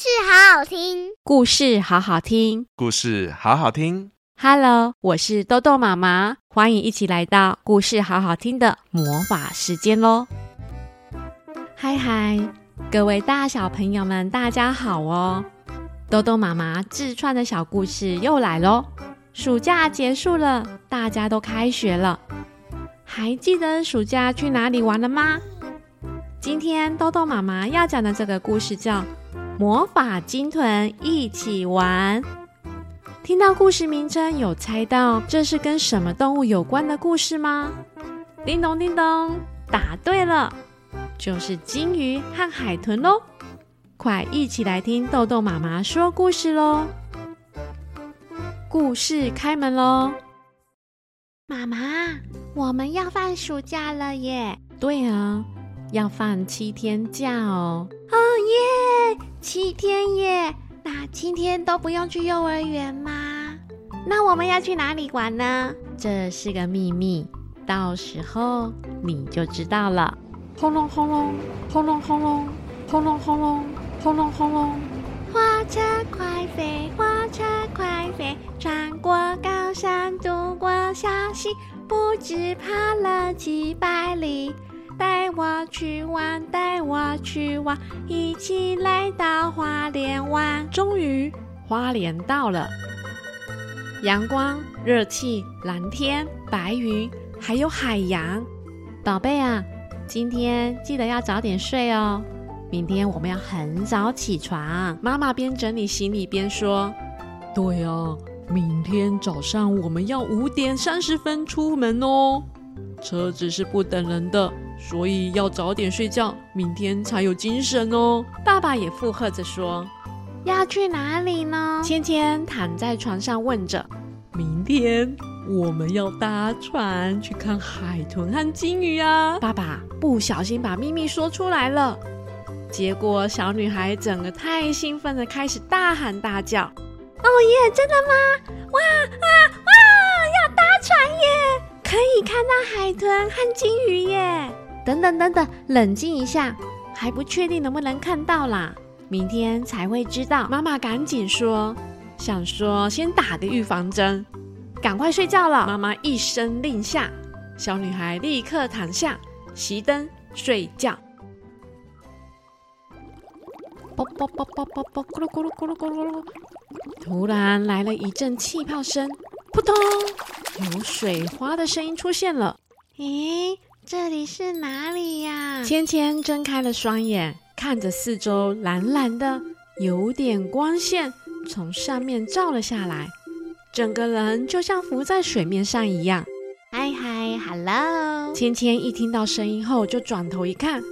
事好好听，故事好好听，故事好好听。Hello，我是豆豆妈妈，欢迎一起来到故事好好听的魔法时间喽！嗨嗨，各位大小朋友们，大家好哦！豆豆妈妈自创的小故事又来喽。暑假结束了，大家都开学了，还记得暑假去哪里玩了吗？今天豆豆妈妈要讲的这个故事叫《魔法金豚一起玩》。听到故事名称，有猜到这是跟什么动物有关的故事吗？叮咚叮咚，答对了，就是金鱼和海豚喽！快一起来听豆豆妈妈说故事喽！故事开门喽！妈妈，我们要放暑假了耶！对啊。要放七天假哦！哦耶，七天耶！那七天都不用去幼儿园吗？那我们要去哪里玩呢？这是个秘密，到时候你就知道了。轰隆轰隆，轰隆轰隆，轰隆轰隆，轰隆轰隆。火车快飞，火车快飞，穿过高山，渡过小溪，不知爬了几百里。带我去玩，带我去玩，一起来到花莲玩。终于，花莲到了，阳光、热气、蓝天、白云，还有海洋。宝贝啊，今天记得要早点睡哦。明天我们要很早起床。妈妈边整理行李边说：“对啊，明天早上我们要五点三十分出门哦。车子是不等人的。”所以要早点睡觉，明天才有精神哦。爸爸也附和着说：“要去哪里呢？”芊芊躺在床上问着：“明天我们要搭船去看海豚和鲸鱼啊！”爸爸不小心把秘密说出来了，结果小女孩整个太兴奋的开始大喊大叫：“哦耶！真的吗？哇啊哇！要搭船耶！可以看到海豚和鲸鱼耶！”等等等等，冷静一下，还不确定能不能看到啦，明天才会知道。妈妈赶紧说，想说先打个预防针，赶快睡觉了。妈妈一声令下，小女孩立刻躺下，熄灯睡觉。啵啵啵啵啵啵，咕噜咕噜咕噜咕噜咕噜，突然来了一阵气泡声，扑通，有水花的声音出现了。咦？这里是哪里呀？芊芊睁开了双眼，看着四周蓝蓝的，有点光线从上面照了下来，整个人就像浮在水面上一样。嗨嗨，Hello！芊芊一听到声音后就转头一看，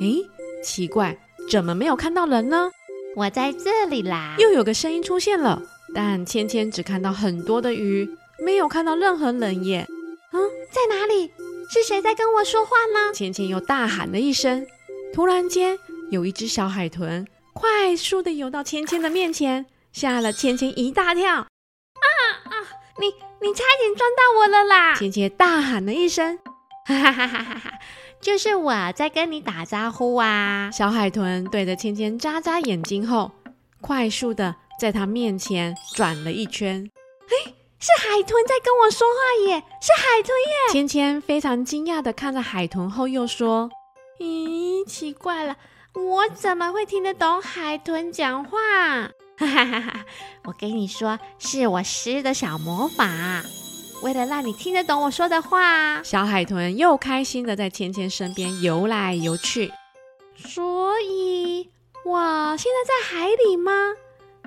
诶，奇怪，怎么没有看到人呢？我在这里啦！又有个声音出现了，但芊芊只看到很多的鱼，没有看到任何人耶。嗯，在哪里？是谁在跟我说话呢？芊芊又大喊了一声。突然间，有一只小海豚快速的游到芊芊的面前，吓了芊芊一大跳。啊啊！你你差点撞到我了啦！芊芊大喊了一声。哈哈哈哈哈哈！就是我在跟你打招呼啊！小海豚对着芊芊眨眨眼睛后，快速的在她面前转了一圈。嘿。是海豚在跟我说话耶！是海豚耶！芊芊非常惊讶的看着海豚后，又说：“咦，奇怪了，我怎么会听得懂海豚讲话？”哈哈哈哈！我跟你说，是我施的小魔法，为了让你听得懂我说的话。小海豚又开心的在芊芊身边游来游去。所以，我现在在海里吗？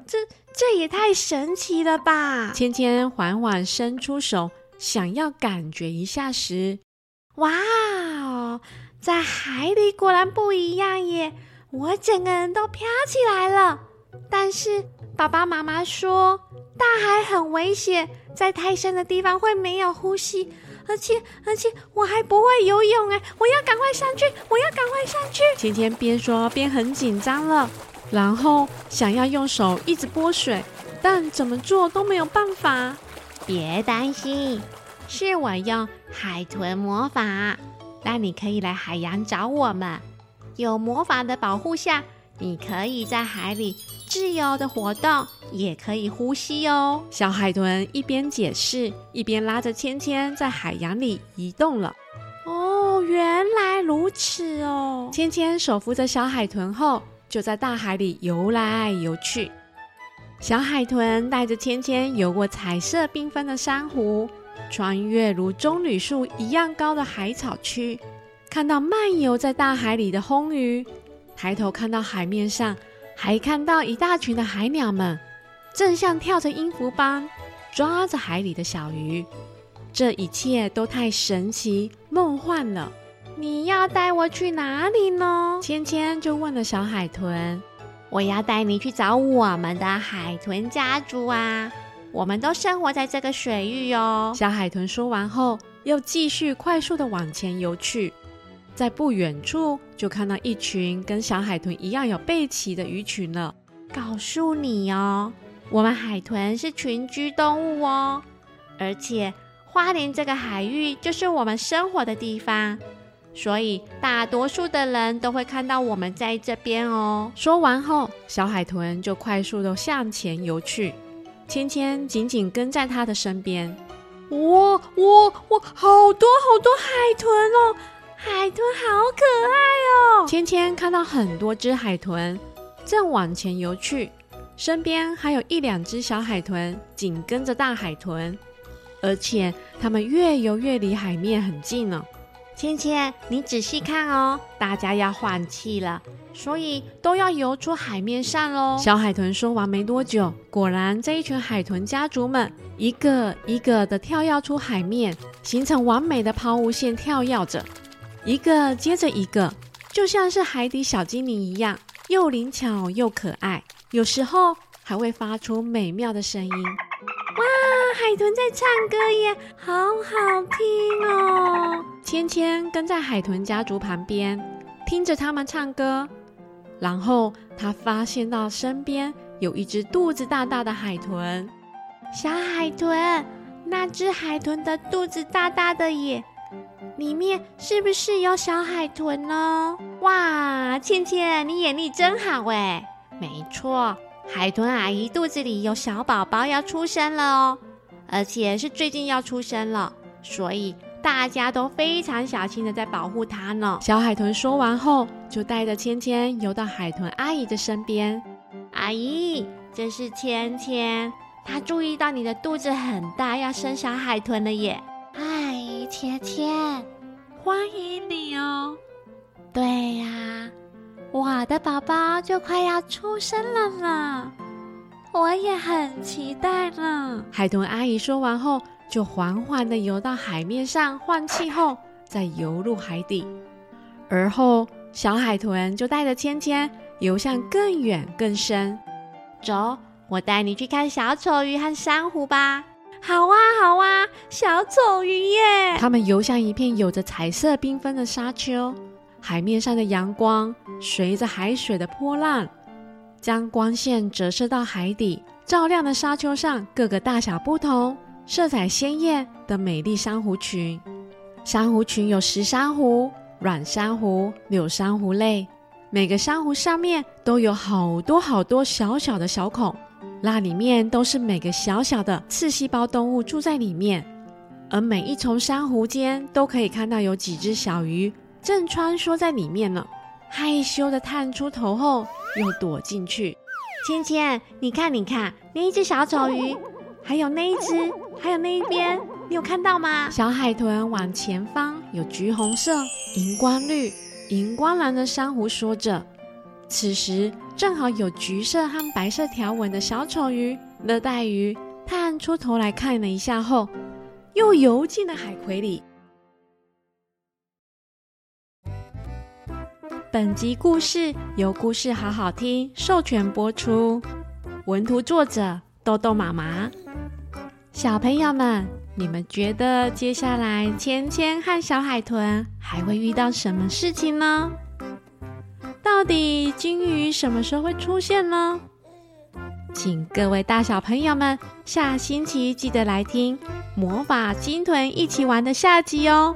这这也太神奇了吧！芊芊缓缓伸出手，想要感觉一下时，哇哦，在海里果然不一样耶！我整个人都飘起来了。但是爸爸妈妈说，大海很危险，在太深的地方会没有呼吸，而且而且我还不会游泳哎！我要赶快上去，我要赶快上去！芊芊边说边很紧张了。然后想要用手一直拨水，但怎么做都没有办法。别担心，是我用海豚魔法，让你可以来海洋找我们。有魔法的保护下，你可以在海里自由的活动，也可以呼吸哦。小海豚一边解释，一边拉着芊芊在海洋里移动了。哦，原来如此哦！芊芊手扶着小海豚后，就在大海里游来游去。小海豚带着芊芊游过彩色缤纷的珊瑚，穿越如棕榈树一样高的海草区，看到漫游在大海里的红鱼。抬头看到海面上，还看到一大群的海鸟们，正像跳着音符般抓着海里的小鱼。这一切都太神奇、梦幻了。你要带我去哪里呢？芊芊就问了小海豚。我要带你去找我们的海豚家族啊！我们都生活在这个水域哦。小海豚说完后，又继续快速的往前游去。在不远处，就看到一群跟小海豚一样有背鳍的鱼群了。告诉你哦，我们海豚是群居动物哦，而且花莲这个海域就是我们生活的地方，所以大多数的人都会看到我们在这边哦。说完后，小海豚就快速地向前游去，芊芊紧紧跟在他的身边。哇哇哇！好多好多海豚哦！海豚好可爱哦！芊芊看到很多只海豚正往前游去，身边还有一两只小海豚紧跟着大海豚，而且它们越游越离海面很近了。芊芊，你仔细看哦，大家要换气了，所以都要游出海面上喽。小海豚说完没多久，果然这一群海豚家族们一个一个的跳跃出海面，形成完美的抛物线，跳跃着。一个接着一个，就像是海底小精灵一样，又灵巧又可爱，有时候还会发出美妙的声音。海豚在唱歌耶，好好听哦！芊芊跟在海豚家族旁边，听着他们唱歌，然后他发现到身边有一只肚子大大的海豚。小海豚，那只海豚的肚子大大的耶。里面是不是有小海豚呢？哇，芊芊，你眼力真好哎！没错，海豚阿姨肚子里有小宝宝要出生了哦，而且是最近要出生了，所以大家都非常小心的在保护它呢。小海豚说完后，就带着芊芊游到海豚阿姨的身边。阿姨，这是芊芊，她注意到你的肚子很大，要生小海豚了耶。嗨，芊芊，欢迎你哦！对呀，我的宝宝就快要出生了呢，我也很期待呢。海豚阿姨说完后，就缓缓地游到海面上换气后，再游入海底。而后，小海豚就带着芊芊游向更远更深。走，我带你去看小丑鱼和珊瑚吧。好啊，好啊，小丑鱼耶！它们游向一片有着彩色缤纷的沙丘，海面上的阳光随着海水的波浪，将光线折射到海底，照亮了沙丘上各个大小不同、色彩鲜艳的美丽珊瑚群。珊瑚群有石珊瑚、软珊瑚、柳珊瑚类，每个珊瑚上面都有好多好多小小的小孔。那里面都是每个小小的刺细胞动物住在里面，而每一丛珊瑚间都可以看到有几只小鱼正穿梭在里面呢。害羞的探出头后又躲进去。芊芊，你看，你看，那一只小丑鱼，还有那一只，还有那一边，你有看到吗？小海豚往前方有橘红色、荧光绿、荧光蓝的珊瑚说着。此时，正好有橘色和白色条纹的小丑鱼、热带鱼探出头来看了一下后，又游进了海葵里。本集故事由故事好好听授权播出，文图作者豆豆妈妈。小朋友们，你们觉得接下来芊芊和小海豚还会遇到什么事情呢？到底鲸鱼什么时候会出现呢？请各位大小朋友们下星期记得来听《魔法鲸豚一起玩》的下集哦。